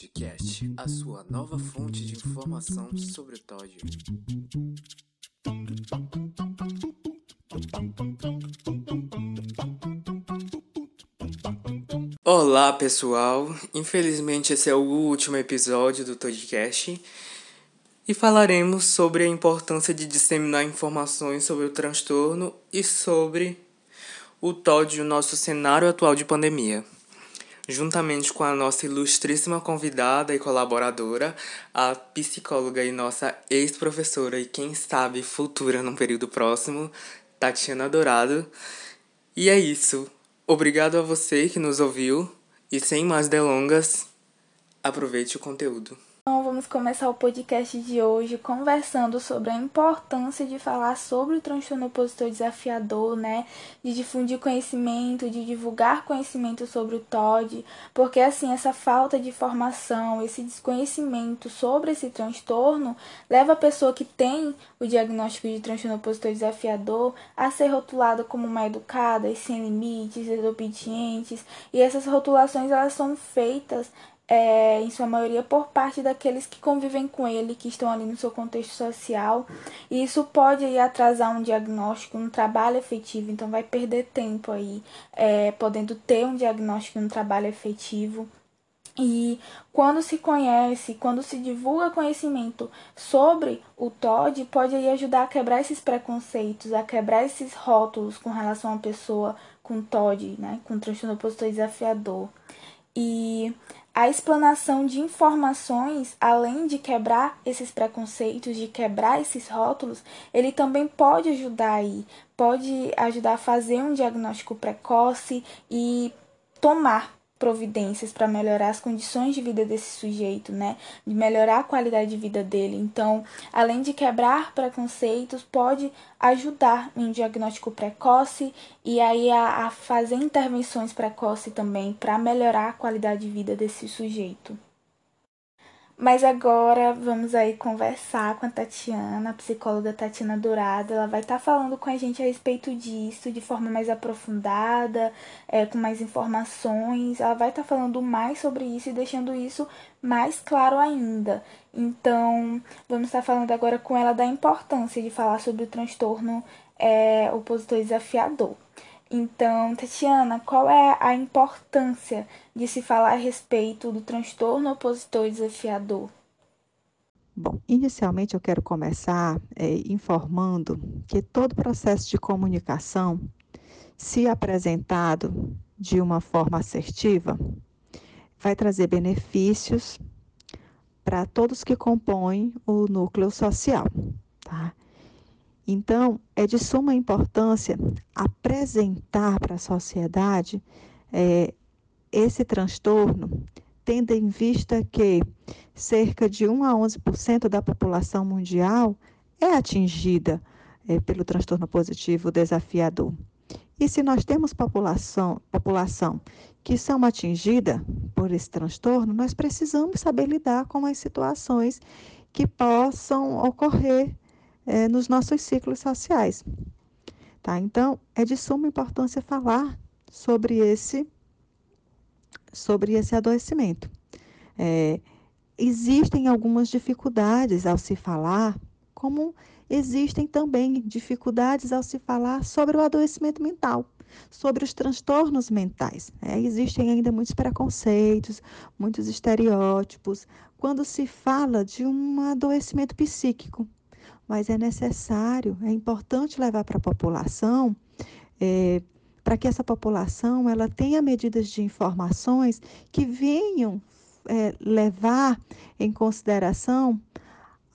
Podcast, a sua nova fonte de informação sobre o Todd. Olá pessoal, infelizmente esse é o último episódio do Toddcast e falaremos sobre a importância de disseminar informações sobre o transtorno e sobre o TOD, o nosso cenário atual de pandemia juntamente com a nossa ilustríssima convidada e colaboradora, a psicóloga e nossa ex-professora e quem sabe futura num período próximo, Tatiana Dourado. E é isso. Obrigado a você que nos ouviu e sem mais delongas, aproveite o conteúdo. Então, vamos começar o podcast de hoje conversando sobre a importância de falar sobre o transtorno opositor desafiador, né? De difundir conhecimento, de divulgar conhecimento sobre o TOD, porque assim, essa falta de informação, esse desconhecimento sobre esse transtorno leva a pessoa que tem o diagnóstico de transtorno opositor desafiador a ser rotulada como uma educada, sem limites, desobedientes, e essas rotulações elas são feitas é, em sua maioria por parte daqueles que convivem com ele, que estão ali no seu contexto social. E isso pode aí, atrasar um diagnóstico, um trabalho efetivo, então vai perder tempo aí, é, podendo ter um diagnóstico e um trabalho efetivo. E quando se conhece, quando se divulga conhecimento sobre o TOD, pode aí ajudar a quebrar esses preconceitos, a quebrar esses rótulos com relação a uma pessoa com TOD, né, com transtorno opositor desafiador. E a explanação de informações, além de quebrar esses preconceitos, de quebrar esses rótulos, ele também pode ajudar aí, pode ajudar a fazer um diagnóstico precoce e tomar providências para melhorar as condições de vida desse sujeito, né? De melhorar a qualidade de vida dele. Então, além de quebrar preconceitos, pode ajudar em um diagnóstico precoce e aí a, a fazer intervenções precoces também para melhorar a qualidade de vida desse sujeito. Mas agora vamos aí conversar com a Tatiana, a psicóloga Tatiana Dourado. Ela vai estar tá falando com a gente a respeito disso de forma mais aprofundada, é, com mais informações. Ela vai estar tá falando mais sobre isso e deixando isso mais claro ainda. Então, vamos estar tá falando agora com ela da importância de falar sobre o transtorno é, opositor desafiador. Então, Tatiana, qual é a importância de se falar a respeito do transtorno opositor desafiador? Bom, inicialmente eu quero começar é, informando que todo processo de comunicação, se apresentado de uma forma assertiva, vai trazer benefícios para todos que compõem o núcleo social, tá? Então, é de suma importância apresentar para a sociedade é, esse transtorno, tendo em vista que cerca de 1 a 11% da população mundial é atingida é, pelo transtorno positivo desafiador. E se nós temos população, população que são atingidas por esse transtorno, nós precisamos saber lidar com as situações que possam ocorrer é, nos nossos ciclos sociais. Tá? Então, é de suma importância falar sobre esse, sobre esse adoecimento. É, existem algumas dificuldades ao se falar, como existem também dificuldades ao se falar sobre o adoecimento mental, sobre os transtornos mentais. É, existem ainda muitos preconceitos, muitos estereótipos, quando se fala de um adoecimento psíquico mas é necessário, é importante levar para a população, é, para que essa população ela tenha medidas de informações que venham é, levar em consideração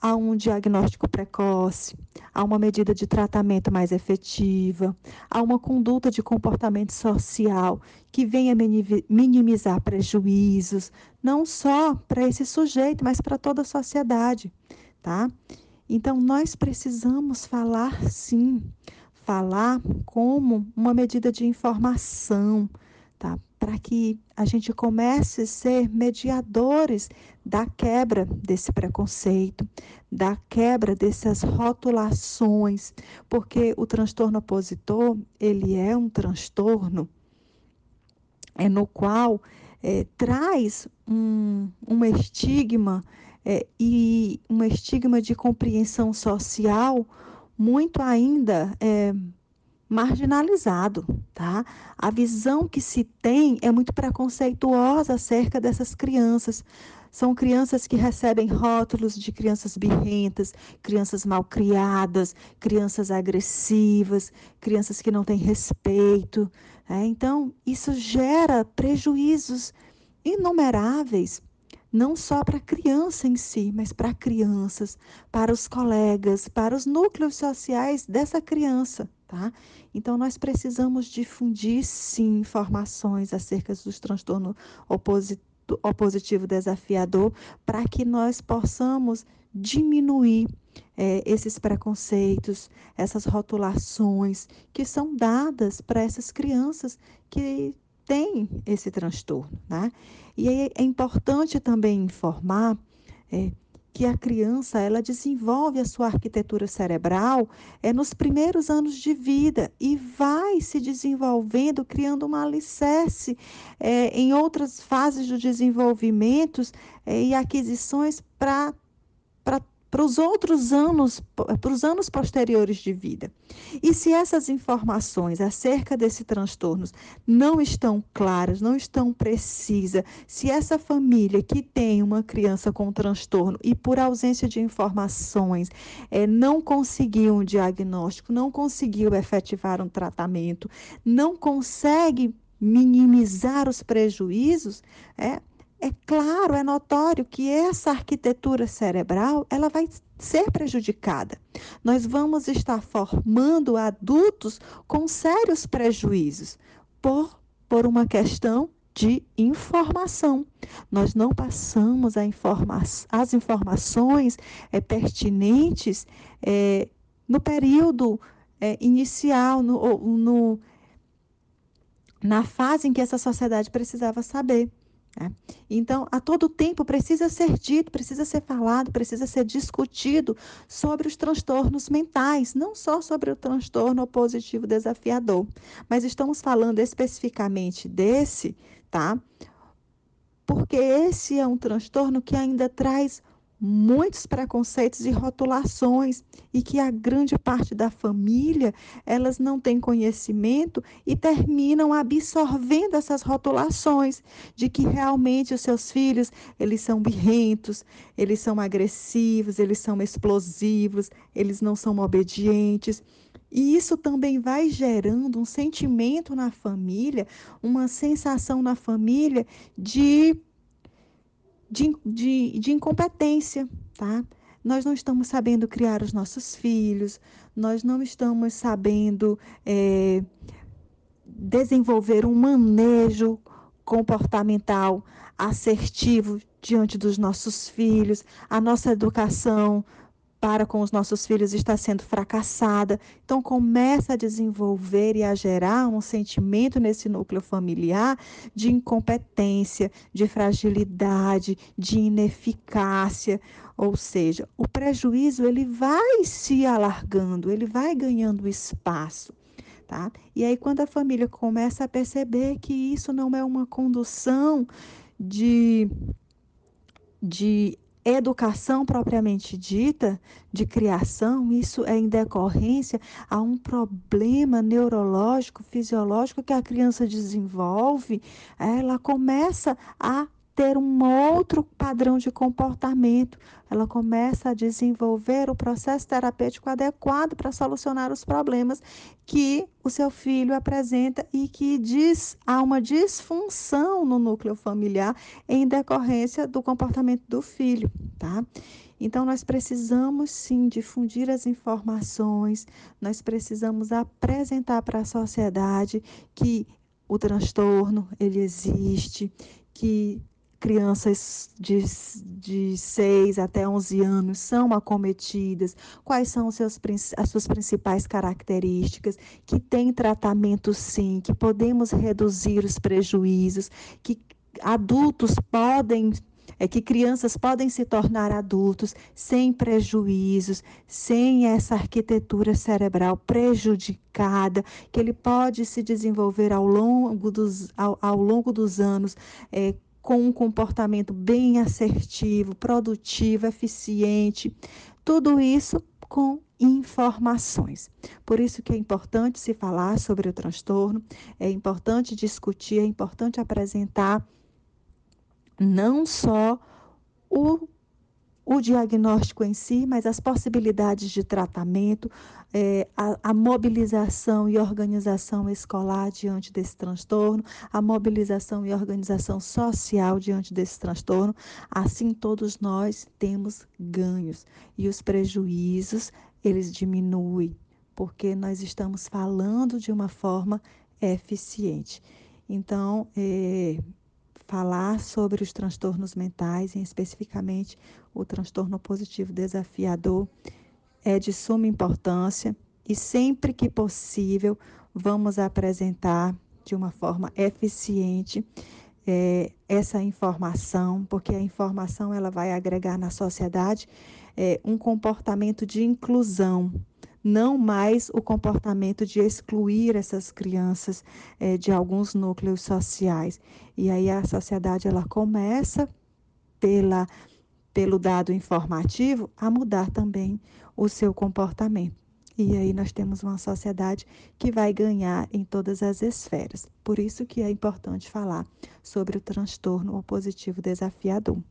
a um diagnóstico precoce, a uma medida de tratamento mais efetiva, a uma conduta de comportamento social que venha minimizar prejuízos, não só para esse sujeito, mas para toda a sociedade, tá? Então, nós precisamos falar sim, falar como uma medida de informação, tá? Para que a gente comece a ser mediadores da quebra desse preconceito, da quebra dessas rotulações, porque o transtorno opositor, ele é um transtorno é, no qual é, traz um, um estigma é, e um estigma de compreensão social muito ainda é, marginalizado, tá? A visão que se tem é muito preconceituosa acerca dessas crianças. São crianças que recebem rótulos de crianças birrentas, crianças malcriadas, crianças agressivas, crianças que não têm respeito. Né? Então, isso gera prejuízos inumeráveis não só para a criança em si, mas para crianças, para os colegas, para os núcleos sociais dessa criança, tá? Então nós precisamos difundir sim informações acerca dos transtornos opositivo desafiador para que nós possamos diminuir é, esses preconceitos, essas rotulações que são dadas para essas crianças que tem esse transtorno. Né? E é, importante também informar é, que a criança ela desenvolve a sua arquitetura cerebral é nos primeiros anos de vida e vai se desenvolvendo, criando uma alicerce é, em outras fases do desenvolvimento é, e aquisições para para os outros anos, para os anos posteriores de vida. E se essas informações acerca desses transtornos não estão claras, não estão precisas, se essa família que tem uma criança com transtorno e por ausência de informações é, não conseguiu um diagnóstico, não conseguiu efetivar um tratamento, não consegue minimizar os prejuízos, é, é claro, é notório que essa arquitetura cerebral ela vai ser prejudicada. Nós vamos estar formando adultos com sérios prejuízos por, por uma questão de informação. Nós não passamos informa as informações é, pertinentes é, no período é, inicial, no, no, na fase em que essa sociedade precisava saber. Né? Então, a todo tempo precisa ser dito, precisa ser falado, precisa ser discutido sobre os transtornos mentais, não só sobre o transtorno opositivo desafiador, mas estamos falando especificamente desse, tá? Porque esse é um transtorno que ainda traz muitos preconceitos e rotulações e que a grande parte da família elas não têm conhecimento e terminam absorvendo essas rotulações de que realmente os seus filhos eles são birrentos, eles são agressivos, eles são explosivos, eles não são obedientes. E isso também vai gerando um sentimento na família, uma sensação na família de de, de, de incompetência, tá? Nós não estamos sabendo criar os nossos filhos, nós não estamos sabendo é, desenvolver um manejo comportamental assertivo diante dos nossos filhos, a nossa educação para com os nossos filhos está sendo fracassada. Então começa a desenvolver e a gerar um sentimento nesse núcleo familiar de incompetência, de fragilidade, de ineficácia, ou seja, o prejuízo ele vai se alargando, ele vai ganhando espaço. Tá? E aí, quando a família começa a perceber que isso não é uma condução de, de educação propriamente dita, de criação, isso é em decorrência a um problema neurológico, fisiológico que a criança desenvolve, ela começa a ter um outro padrão de comportamento. Ela começa a desenvolver o processo terapêutico adequado para solucionar os problemas que o seu filho apresenta e que diz há uma disfunção no núcleo familiar em decorrência do comportamento do filho, tá? Então nós precisamos sim difundir as informações, nós precisamos apresentar para a sociedade que o transtorno ele existe, que crianças de, de 6 até 11 anos são acometidas, quais são seus, as suas principais características, que tem tratamento sim, que podemos reduzir os prejuízos, que adultos podem é que crianças podem se tornar adultos sem prejuízos, sem essa arquitetura cerebral prejudicada, que ele pode se desenvolver ao longo dos, ao, ao longo dos anos é, com um comportamento bem assertivo, produtivo, eficiente. Tudo isso com informações. Por isso que é importante se falar sobre o transtorno, é importante discutir, é importante apresentar não só o, o diagnóstico em si, mas as possibilidades de tratamento, é, a, a, mobilização e organização escolar diante desse transtorno, a mobilização e organização social diante desse transtorno. Assim, todos nós temos ganhos e os prejuízos eles diminuem, porque nós estamos falando de uma forma eficiente. Então, é, falar sobre os transtornos mentais, e especificamente o transtorno positivo desafiador, é de suma importância e sempre que possível vamos apresentar de uma forma eficiente é, essa informação, porque a informação ela vai agregar na sociedade é, um comportamento de inclusão, não mais o comportamento de excluir essas crianças é, de alguns núcleos sociais. E aí a sociedade ela começa pela, pelo dado informativo a mudar também o seu comportamento. E aí nós temos uma sociedade que vai ganhar em todas as esferas. Por isso que é importante falar sobre o transtorno opositivo desafiador.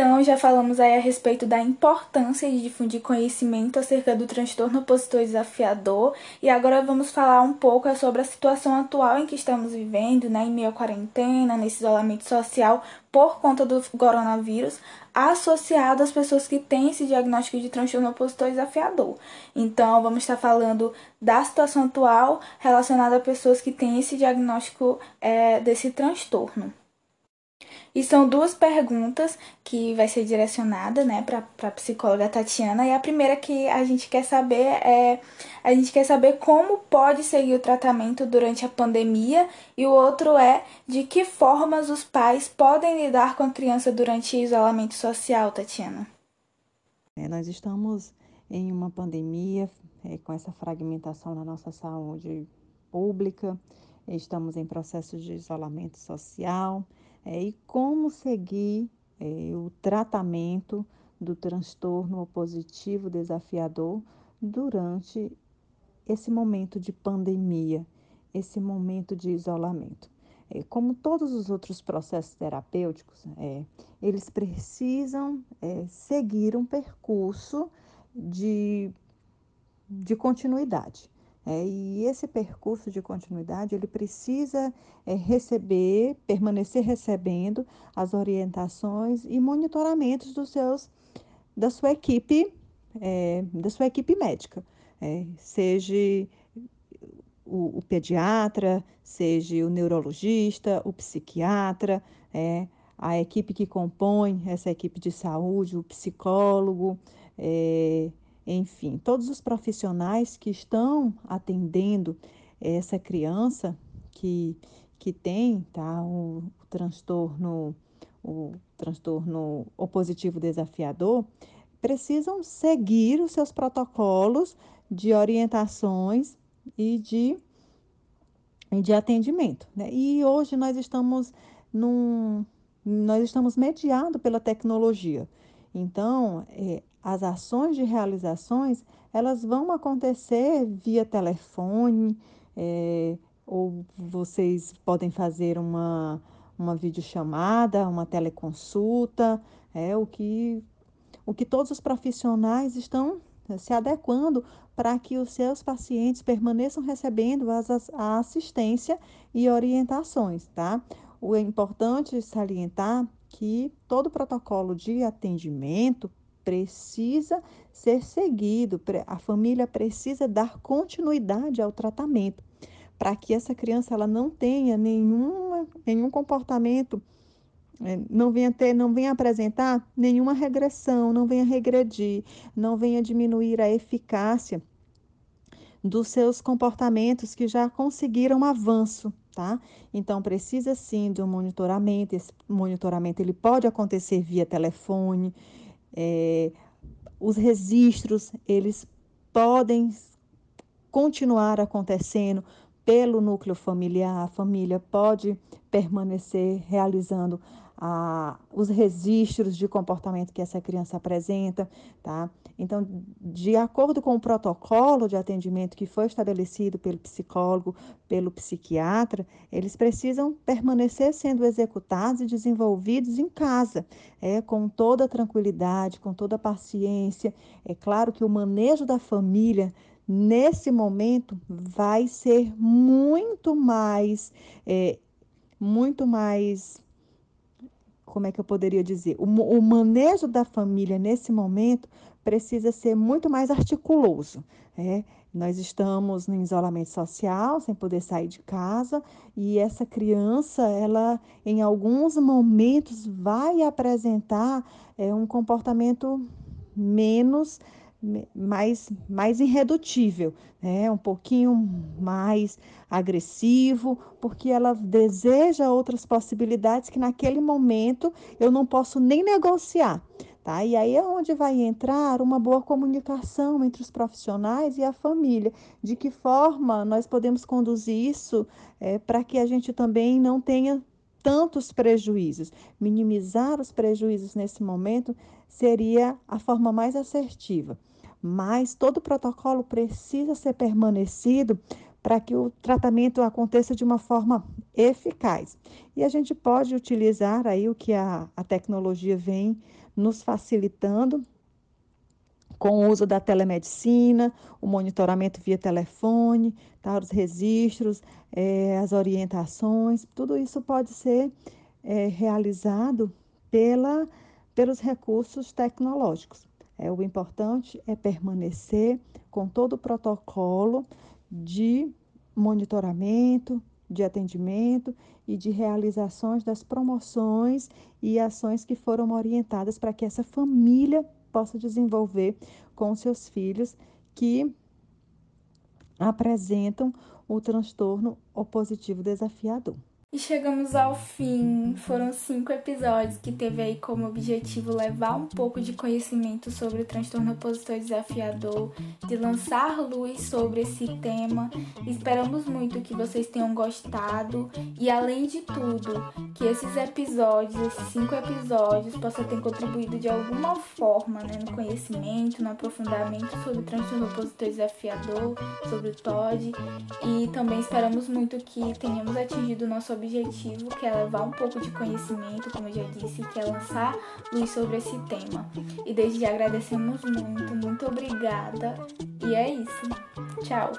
Então, já falamos aí a respeito da importância de difundir conhecimento acerca do transtorno opositor desafiador e agora vamos falar um pouco sobre a situação atual em que estamos vivendo, né, em meio à quarentena, nesse isolamento social por conta do coronavírus, associado às pessoas que têm esse diagnóstico de transtorno opositor desafiador. Então, vamos estar falando da situação atual relacionada a pessoas que têm esse diagnóstico é, desse transtorno. E são duas perguntas que vai ser direcionada, né, para a psicóloga Tatiana. E a primeira que a gente quer saber é a gente quer saber como pode seguir o tratamento durante a pandemia e o outro é de que formas os pais podem lidar com a criança durante o isolamento social, Tatiana. É, nós estamos em uma pandemia é, com essa fragmentação na nossa saúde pública, estamos em processo de isolamento social é, e como seguir é, o tratamento do transtorno opositivo desafiador durante esse momento de pandemia, esse momento de isolamento. É, como todos os outros processos terapêuticos, é, eles precisam é, seguir um percurso de, de continuidade. É, e esse percurso de continuidade, ele precisa é, receber, permanecer recebendo as orientações e monitoramentos dos seus, da sua equipe, é, da sua equipe médica, é, seja o, o, pediatra, seja o neurologista, o psiquiatra, é, a equipe que compõe essa equipe de saúde, o psicólogo, é, enfim, todos os profissionais que estão atendendo essa criança que, que tem tá, o, o transtorno o transtorno opositivo desafiador, precisam seguir os seus protocolos de orientações e de, de atendimento. Né? E hoje nós estamos num, nós estamos mediados pela tecnologia. Então, é, as ações de realizações, elas vão acontecer via telefone, é, ou vocês podem fazer uma, uma videochamada, uma teleconsulta, é o que, o que todos os profissionais estão se adequando para que os seus pacientes permaneçam recebendo as, a assistência e orientações, tá? O é importante salientar que todo protocolo de atendimento precisa ser seguido, a família precisa dar continuidade ao tratamento, para que essa criança ela não tenha nenhuma, nenhum comportamento, é, não venha ter, não venha apresentar nenhuma regressão, não venha regredir, não venha diminuir a eficácia dos seus comportamentos que já conseguiram avanço, tá? Então precisa sim de um monitoramento. Esse monitoramento ele pode acontecer via telefone. É, os registros eles podem continuar acontecendo pelo núcleo familiar. A família pode permanecer realizando a, os registros de comportamento que essa criança apresenta, tá? Então, de acordo com o protocolo de atendimento que foi estabelecido pelo psicólogo, pelo psiquiatra, eles precisam permanecer sendo executados e desenvolvidos em casa, é, com toda tranquilidade, com toda paciência. É claro que o manejo da família nesse momento vai ser muito mais, é, muito mais como é que eu poderia dizer? O, o manejo da família nesse momento precisa ser muito mais articuloso. É? Nós estamos no isolamento social, sem poder sair de casa, e essa criança, ela em alguns momentos vai apresentar é, um comportamento menos mais, mais irredutível, né? um pouquinho mais agressivo, porque ela deseja outras possibilidades que naquele momento eu não posso nem negociar. Tá? E aí é onde vai entrar uma boa comunicação entre os profissionais e a família. De que forma nós podemos conduzir isso é, para que a gente também não tenha tantos prejuízos. Minimizar os prejuízos nesse momento seria a forma mais assertiva mas todo protocolo precisa ser permanecido para que o tratamento aconteça de uma forma eficaz. E a gente pode utilizar aí o que a, a tecnologia vem nos facilitando com o uso da telemedicina, o monitoramento via telefone, tá, os registros, é, as orientações, tudo isso pode ser é, realizado pela, pelos recursos tecnológicos. É, o importante é permanecer com todo o protocolo de monitoramento, de atendimento e de realizações das promoções e ações que foram orientadas para que essa família possa desenvolver com seus filhos que apresentam o transtorno opositivo desafiador. E chegamos ao fim. Foram cinco episódios que teve aí como objetivo levar um pouco de conhecimento sobre o transtorno opositor desafiador, de lançar luz sobre esse tema. Esperamos muito que vocês tenham gostado e, além de tudo, que esses episódios, esses cinco episódios, possam ter contribuído de alguma forma né, no conhecimento, no aprofundamento sobre o transtorno opositor desafiador, sobre o TOD. E também esperamos muito que tenhamos atingido o nosso objetivo, que é levar um pouco de conhecimento, como eu já disse, que é lançar luz sobre esse tema. E desde já agradecemos muito, muito obrigada. E é isso. Tchau.